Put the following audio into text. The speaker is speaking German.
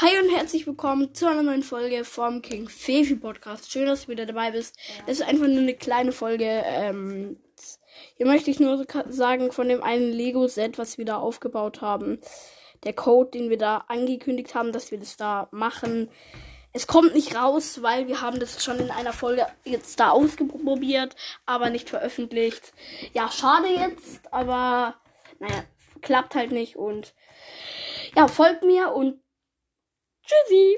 Hi und herzlich willkommen zu einer neuen Folge vom King Fefi Podcast. Schön, dass du wieder dabei bist. Das ist einfach nur eine kleine Folge. Ähm, hier möchte ich nur sagen, von dem einen Lego-Set, was wir da aufgebaut haben, der Code, den wir da angekündigt haben, dass wir das da machen. Es kommt nicht raus, weil wir haben das schon in einer Folge jetzt da ausprobiert, aber nicht veröffentlicht. Ja, schade jetzt, aber naja, klappt halt nicht und ja, folgt mir und 这是。